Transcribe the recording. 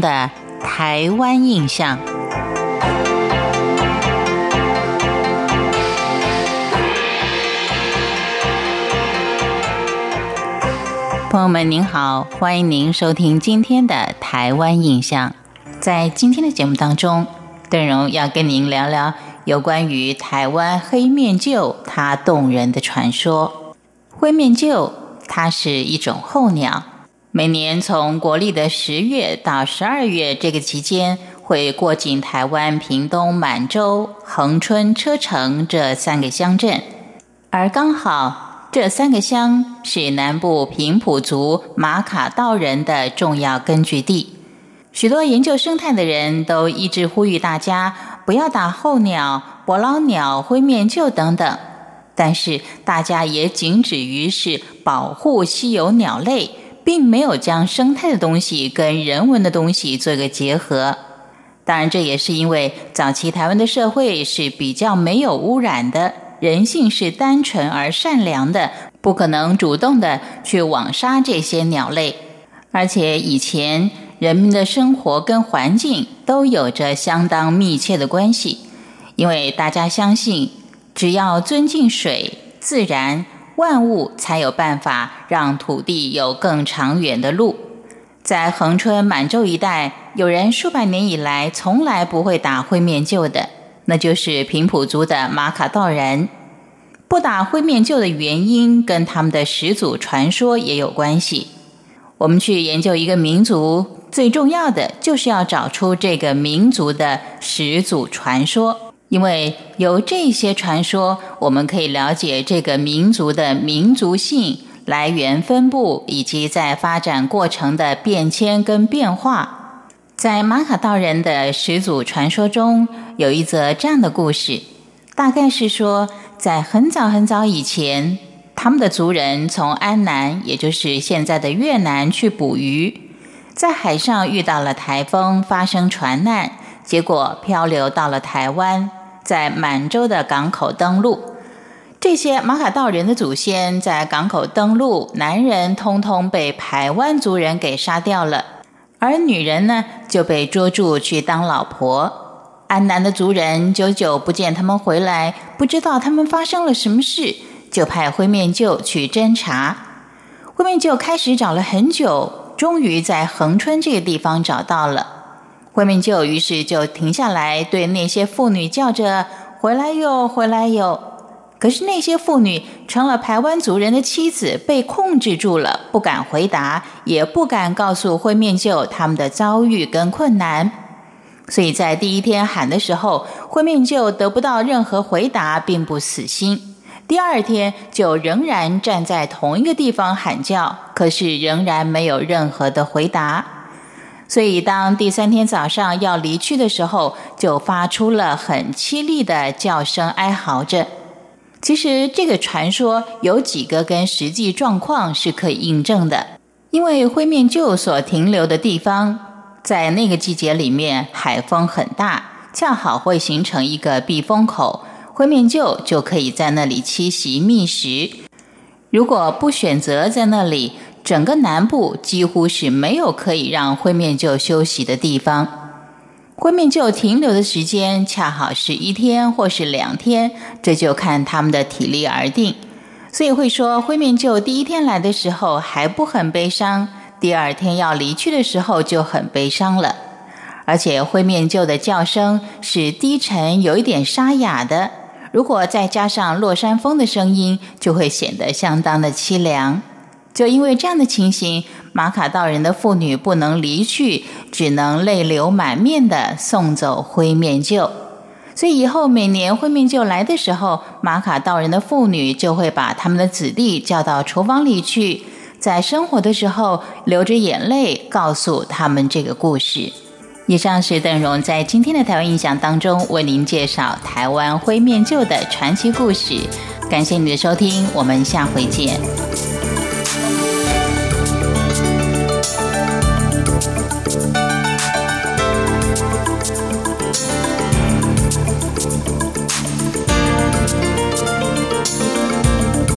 的台湾印象。朋友们，您好，欢迎您收听今天的台湾印象。在今天的节目当中，邓荣要跟您聊聊有关于台湾黑面鹫它动人的传说。灰面鹫它是一种候鸟，每年从国历的十月到十二月这个期间，会过境台湾屏东满洲、恒春、车城这三个乡镇，而刚好。这三个乡是南部平埔族马卡道人的重要根据地，许多研究生态的人都一直呼吁大家不要打候鸟、伯劳鸟、灰面鹫等等，但是大家也仅止于是保护稀有鸟类，并没有将生态的东西跟人文的东西做一个结合。当然，这也是因为早期台湾的社会是比较没有污染的。人性是单纯而善良的，不可能主动的去网杀这些鸟类。而且以前人们的生活跟环境都有着相当密切的关系，因为大家相信，只要尊敬水、自然、万物，才有办法让土地有更长远的路。在恒春满洲一带，有人数百年以来从来不会打灰面鹫的。那就是平埔族的马卡道人不打灰面鹫的原因，跟他们的始祖传说也有关系。我们去研究一个民族，最重要的就是要找出这个民族的始祖传说，因为由这些传说，我们可以了解这个民族的民族性、来源分布以及在发展过程的变迁跟变化。在马卡道人的始祖传说中，有一则这样的故事，大概是说，在很早很早以前，他们的族人从安南，也就是现在的越南去捕鱼，在海上遇到了台风，发生船难，结果漂流到了台湾，在满洲的港口登陆。这些马卡道人的祖先在港口登陆，男人通通被排湾族人给杀掉了。而女人呢，就被捉住去当老婆。安南的族人久久不见他们回来，不知道他们发生了什么事，就派灰面鹫去侦查。灰面鹫开始找了很久，终于在恒春这个地方找到了。灰面鹫于是就停下来，对那些妇女叫着：“回来哟，回来哟。”可是那些妇女成了台湾族人的妻子，被控制住了，不敢回答，也不敢告诉灰面鹫他们的遭遇跟困难。所以在第一天喊的时候，灰面鹫得不到任何回答，并不死心。第二天就仍然站在同一个地方喊叫，可是仍然没有任何的回答。所以当第三天早上要离去的时候，就发出了很凄厉的叫声，哀嚎着。其实这个传说有几个跟实际状况是可以印证的，因为灰面鹫所停留的地方，在那个季节里面海风很大，恰好会形成一个避风口，灰面鹫就可以在那里栖息觅食。如果不选择在那里，整个南部几乎是没有可以让灰面鹫休息的地方。灰面鹫停留的时间恰好是一天或是两天，这就看他们的体力而定。所以会说，灰面鹫第一天来的时候还不很悲伤，第二天要离去的时候就很悲伤了。而且灰面鹫的叫声是低沉，有一点沙哑的，如果再加上落山风的声音，就会显得相当的凄凉。就因为这样的情形。马卡道人的妇女不能离去，只能泪流满面的送走灰面鹫。所以以后每年灰面鹫来的时候，马卡道人的妇女就会把他们的子弟叫到厨房里去，在生火的时候流着眼泪告诉他们这个故事。以上是邓荣在今天的台湾印象当中为您介绍台湾灰面鹫的传奇故事。感谢你的收听，我们下回见。